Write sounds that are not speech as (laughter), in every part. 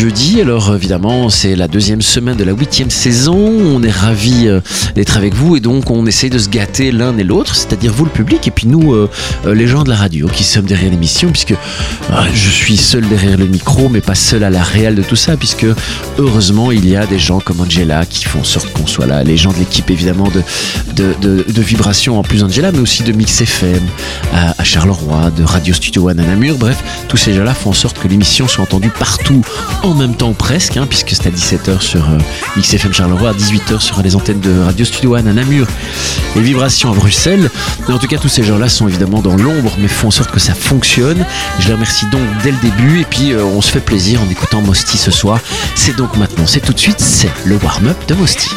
Jeudi. Alors évidemment, c'est la deuxième semaine de la huitième saison. On est ravis euh, d'être avec vous et donc on essaye de se gâter l'un et l'autre, c'est-à-dire vous le public et puis nous, euh, euh, les gens de la radio qui sommes derrière l'émission, puisque je suis seul derrière le micro, mais pas seul à la réelle de tout ça, puisque heureusement il y a des gens comme Angela qui font sorte qu'on soit là, les gens de l'équipe évidemment de, de, de, Vibration en plus Angela, mais aussi de Mix FM à, Charleroi, de Radio Studio One à Namur, bref, tous ces gens-là font en sorte que l'émission soit entendue partout en même temps presque, hein, puisque c'est à 17h sur euh, XFM Charleroi, à 18h sur les antennes de Radio Studio One à Namur et Vibrations à Bruxelles. Mais en tout cas, tous ces gens-là sont évidemment dans l'ombre, mais font en sorte que ça fonctionne. Je les remercie donc dès le début, et puis euh, on se fait plaisir en écoutant Mosti ce soir. C'est donc maintenant, c'est tout de suite, c'est le warm-up de Mosti.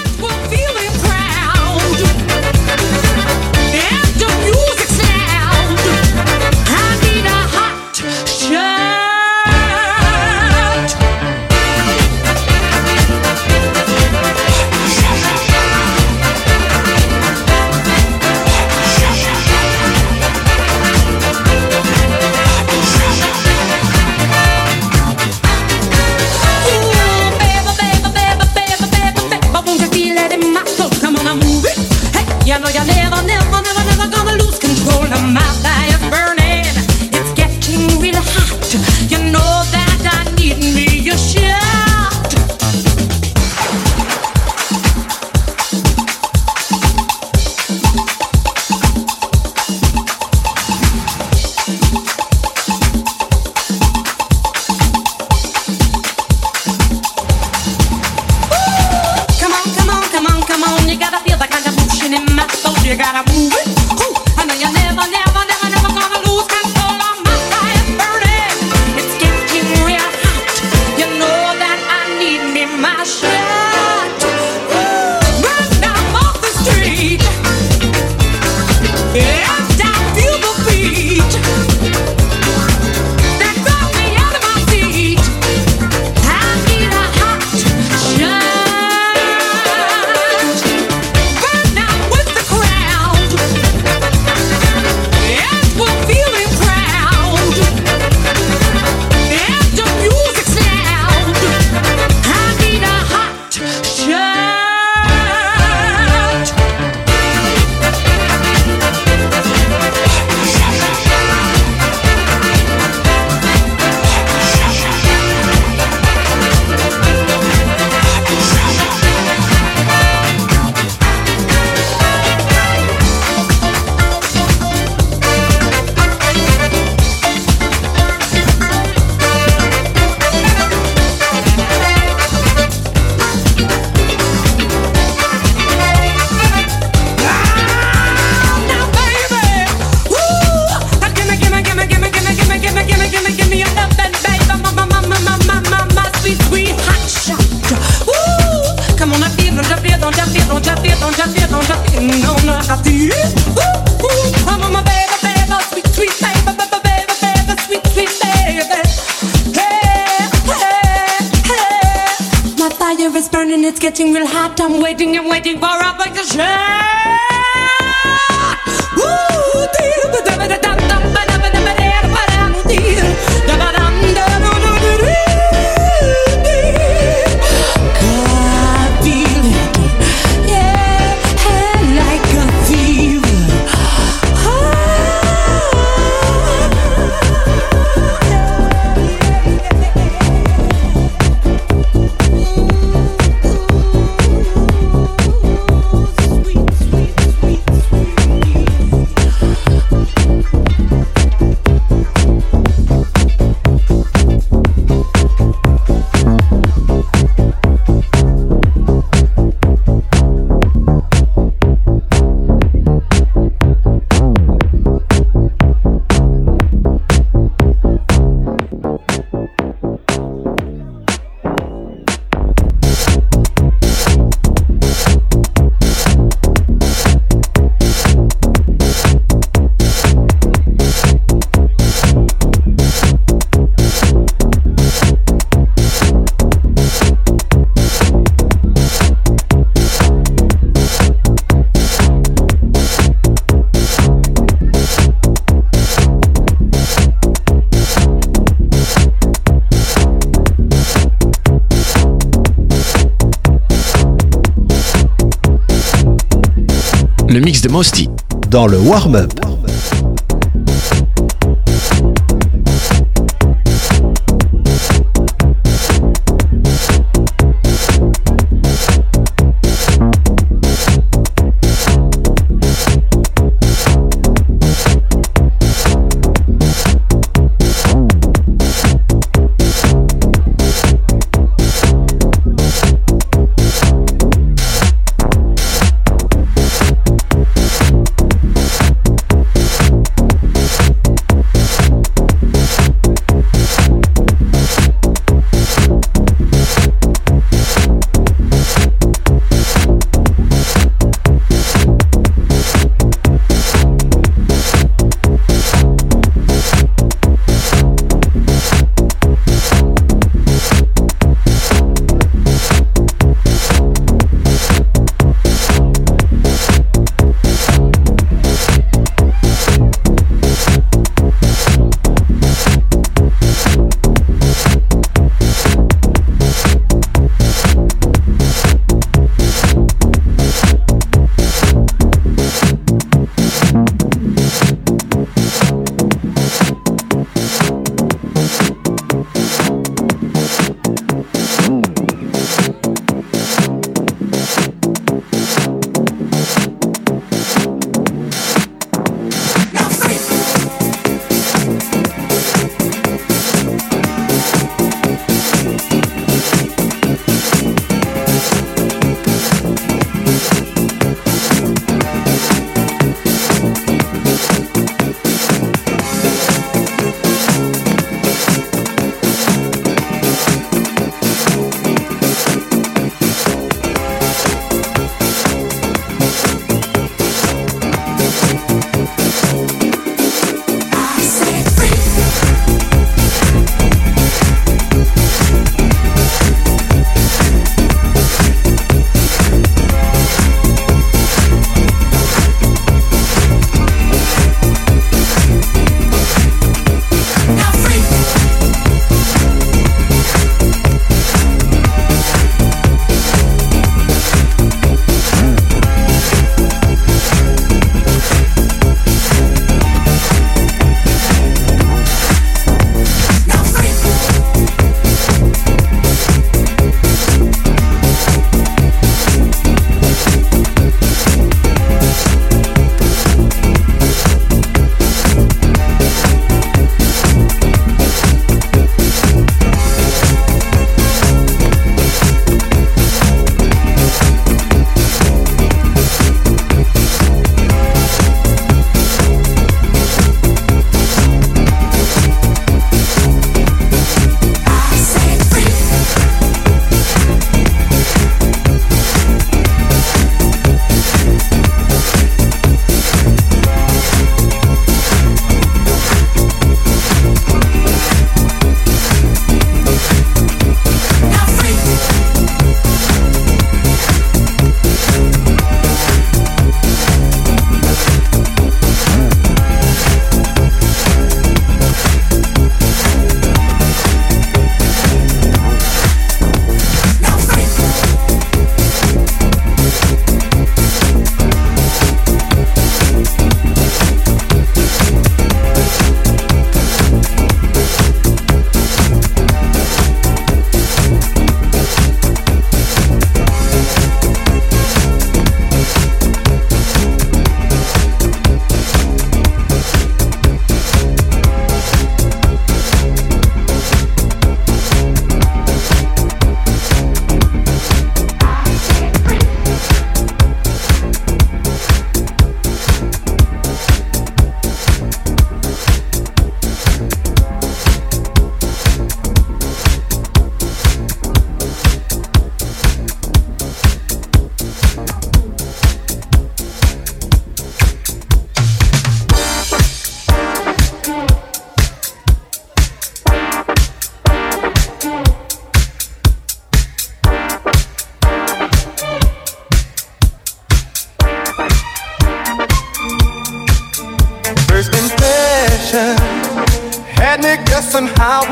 Mosty. Dans le warm-up.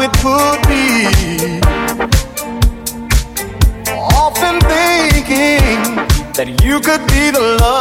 it could be. Often thinking that you could be the love.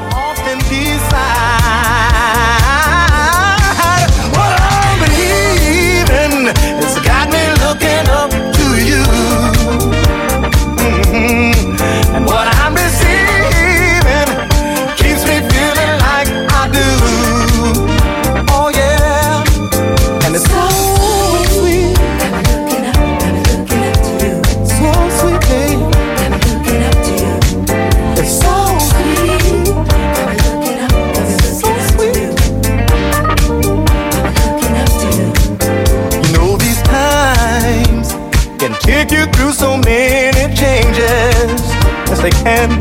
they can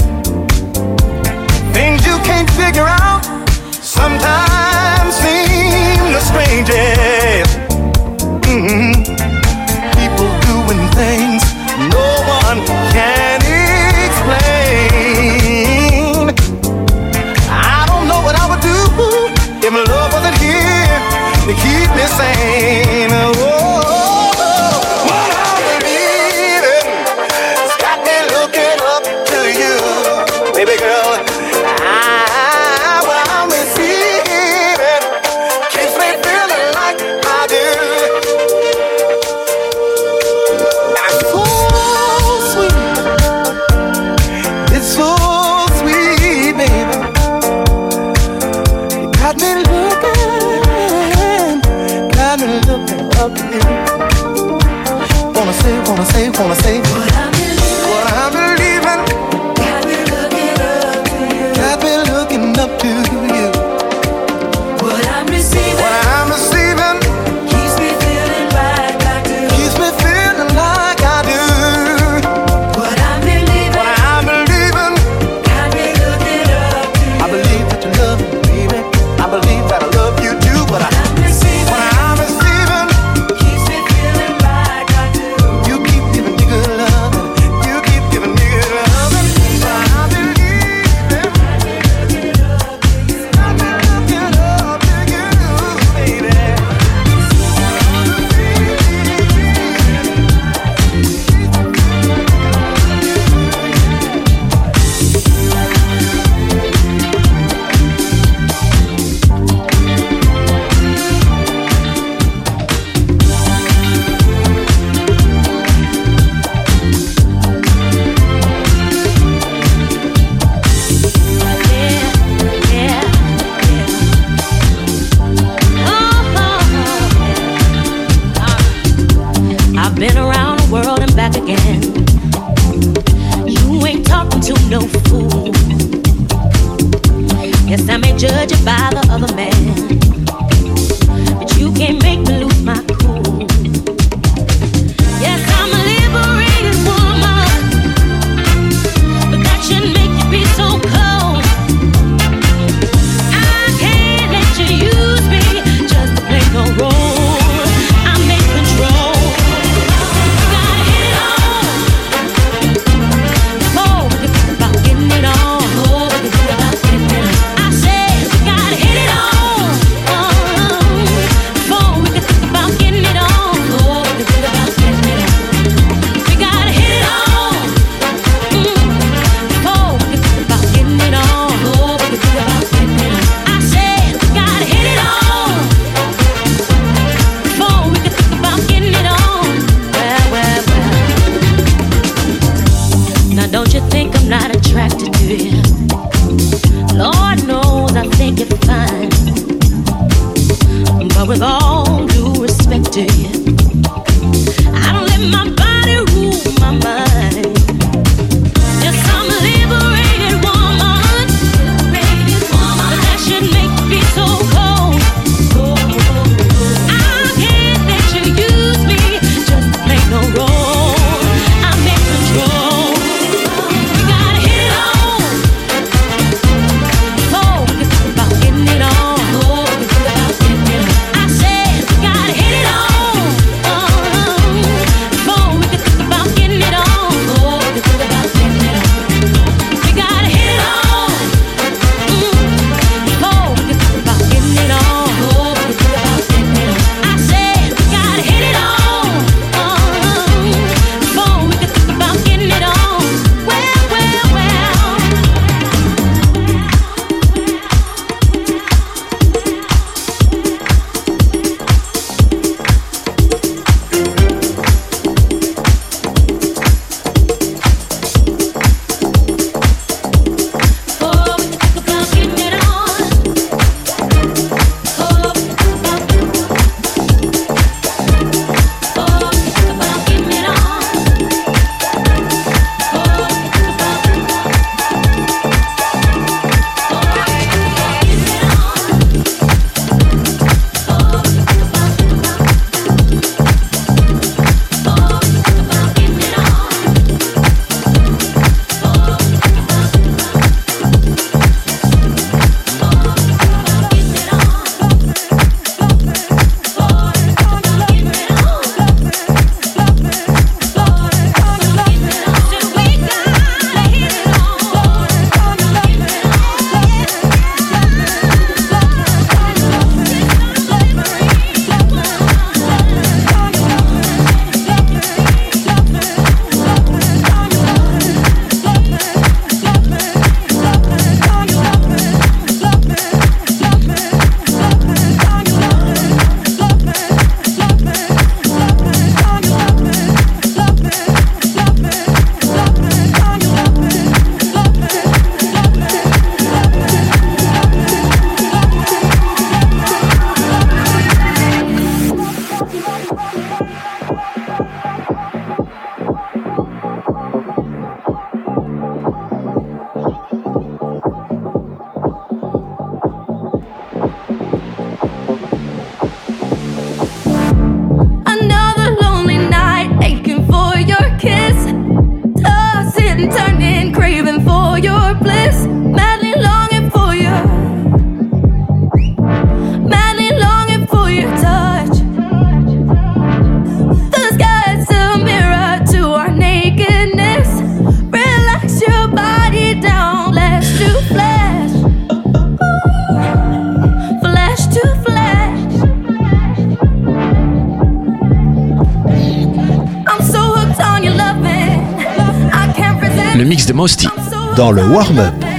Le mix de Mosty. Dans le warm-up.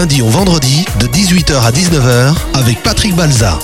lundi au vendredi de 18h à 19h avec Patrick Balza.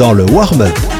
Dans le warm-up.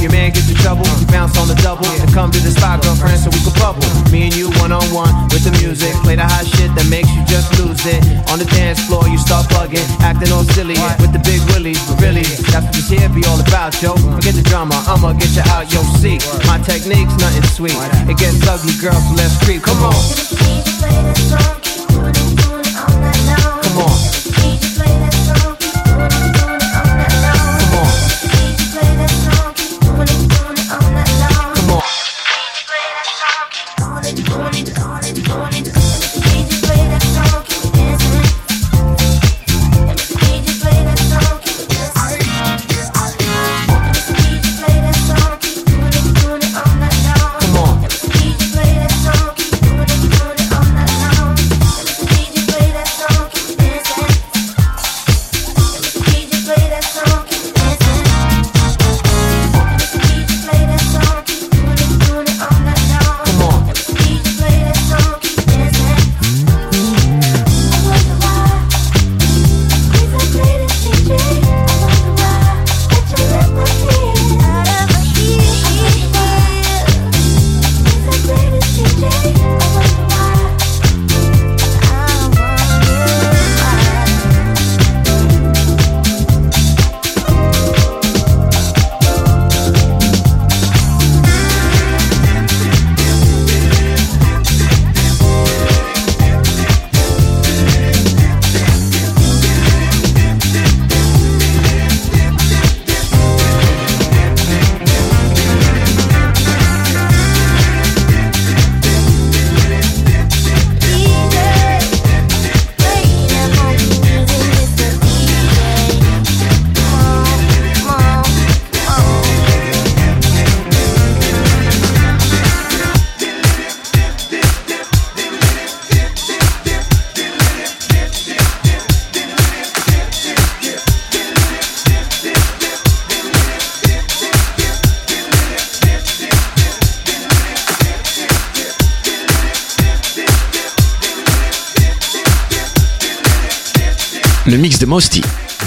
Your man gets in trouble, you bounce on the double. And come to the spot, girlfriend, so we can bubble. Me and you one on one with the music. Play the hot shit that makes you just lose it. On the dance floor, you start bugging, acting all silly with the big willies. But really, that's what this here be all about, yo. Forget the drama, I'ma get you out your seat. My technique's nothing sweet. It gets ugly, girl, so let's creep. Come on. Come on.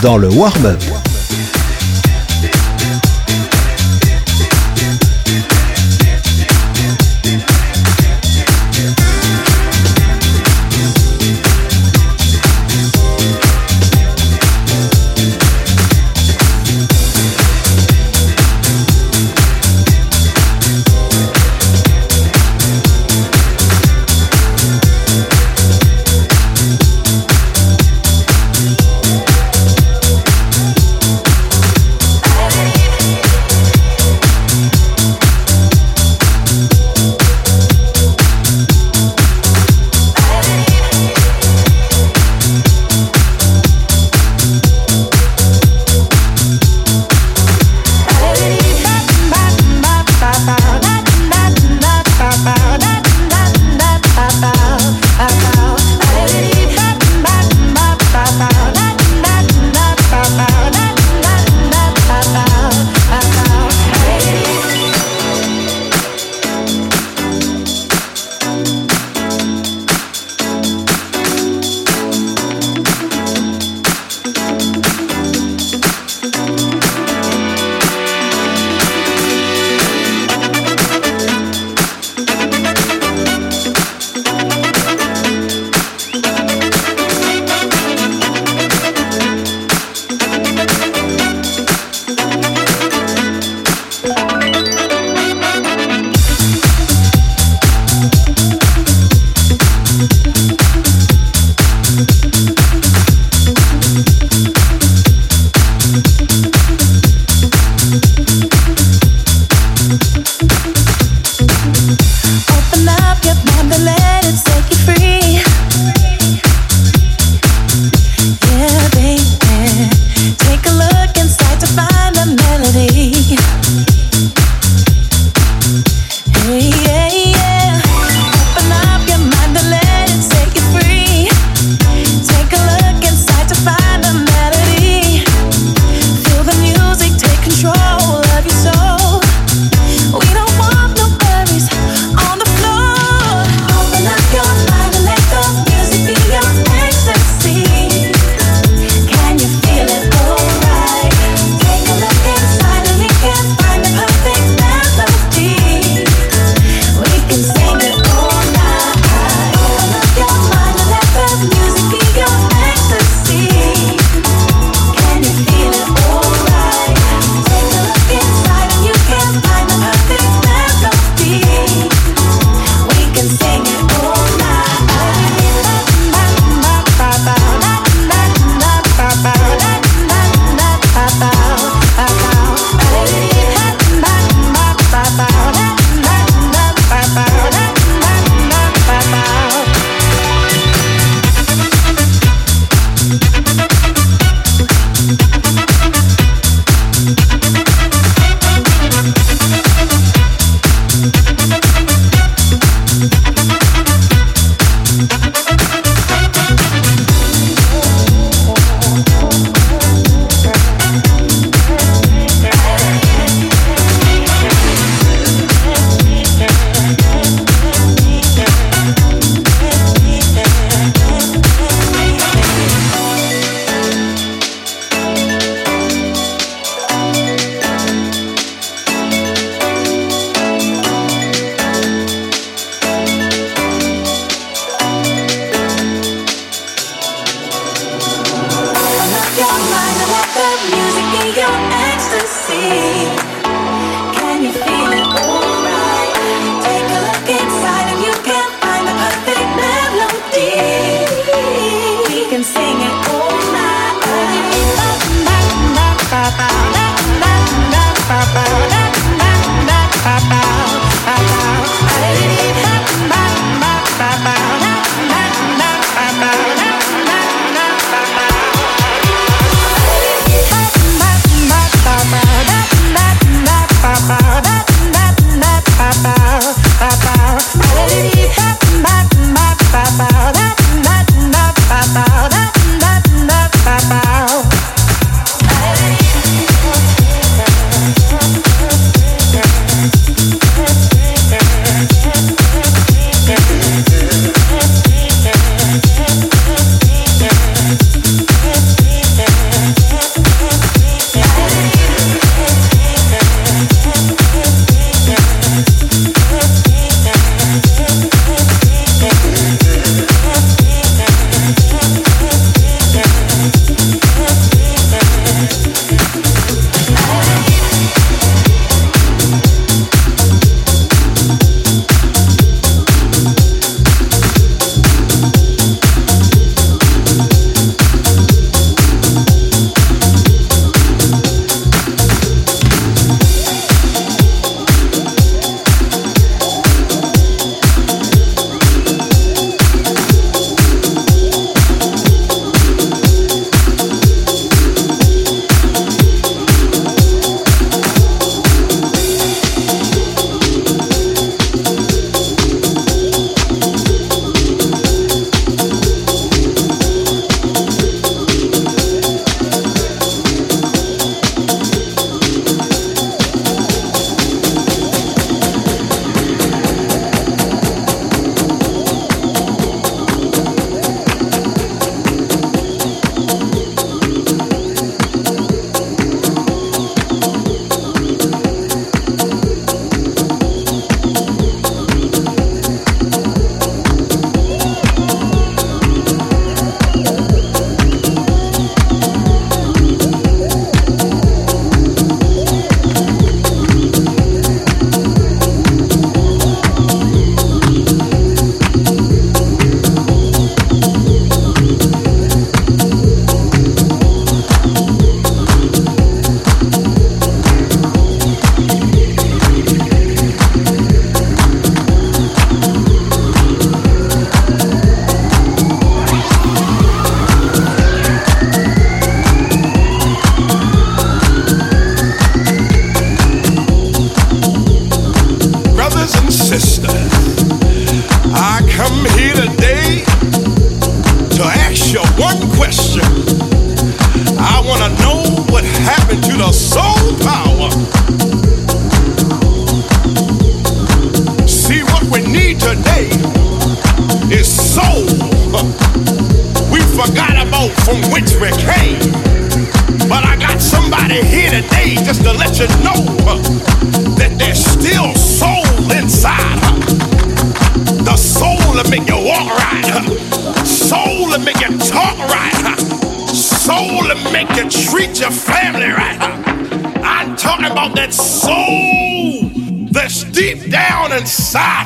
Dans le warm-up.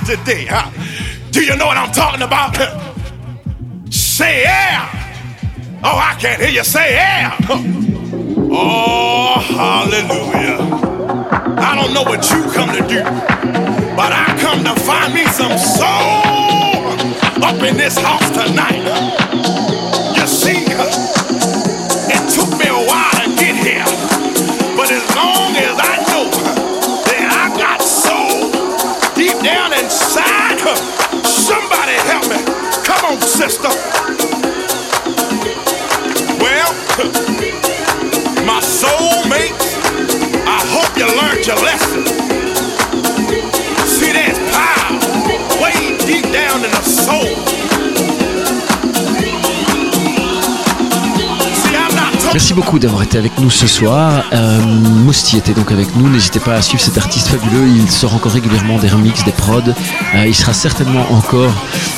Today. huh? Do you know what I'm talking about? Say yeah. Oh, I can't hear you say yeah. Oh, hallelujah. I don't know what you come to do, but I come to find me some soul up in this house tonight. You see, Stop. Merci beaucoup d'avoir été avec nous ce soir. Euh, Mousti était donc avec nous. N'hésitez pas à suivre cet artiste fabuleux. Il sort encore régulièrement des remixes, des prods. Euh, il sera certainement encore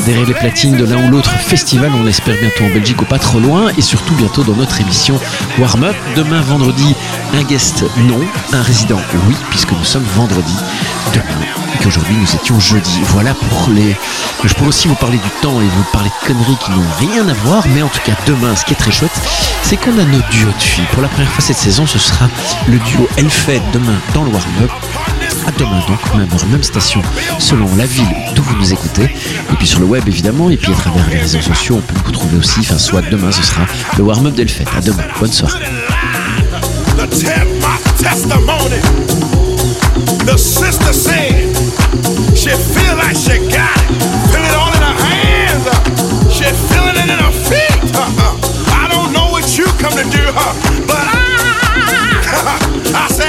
derrière les platines de l'un ou l'autre festival. On l'espère bientôt en Belgique ou pas trop loin. Et surtout bientôt dans notre émission Warm Up. Demain vendredi, un guest non, un résident oui, puisque nous sommes vendredi demain. Et qu'aujourd'hui nous étions jeudi. Voilà pour les. Je pourrais aussi vous parler du temps et vous parler de conneries qui n'ont rien à voir. Mais en tout cas, demain, ce qui est très chouette, c'est qu'on a nos duos de filles. Pour la première fois cette saison, ce sera le duo Elfed demain dans le warm-up. À demain donc, même heure, même station, selon la ville d'où vous nous écoutez. Et puis sur le web évidemment, et puis à travers les réseaux sociaux, on peut vous trouver aussi. Enfin, soit demain, ce sera le warm-up d'Elfed. À demain, bonne soirée. Come to do, huh? But I, (laughs) I said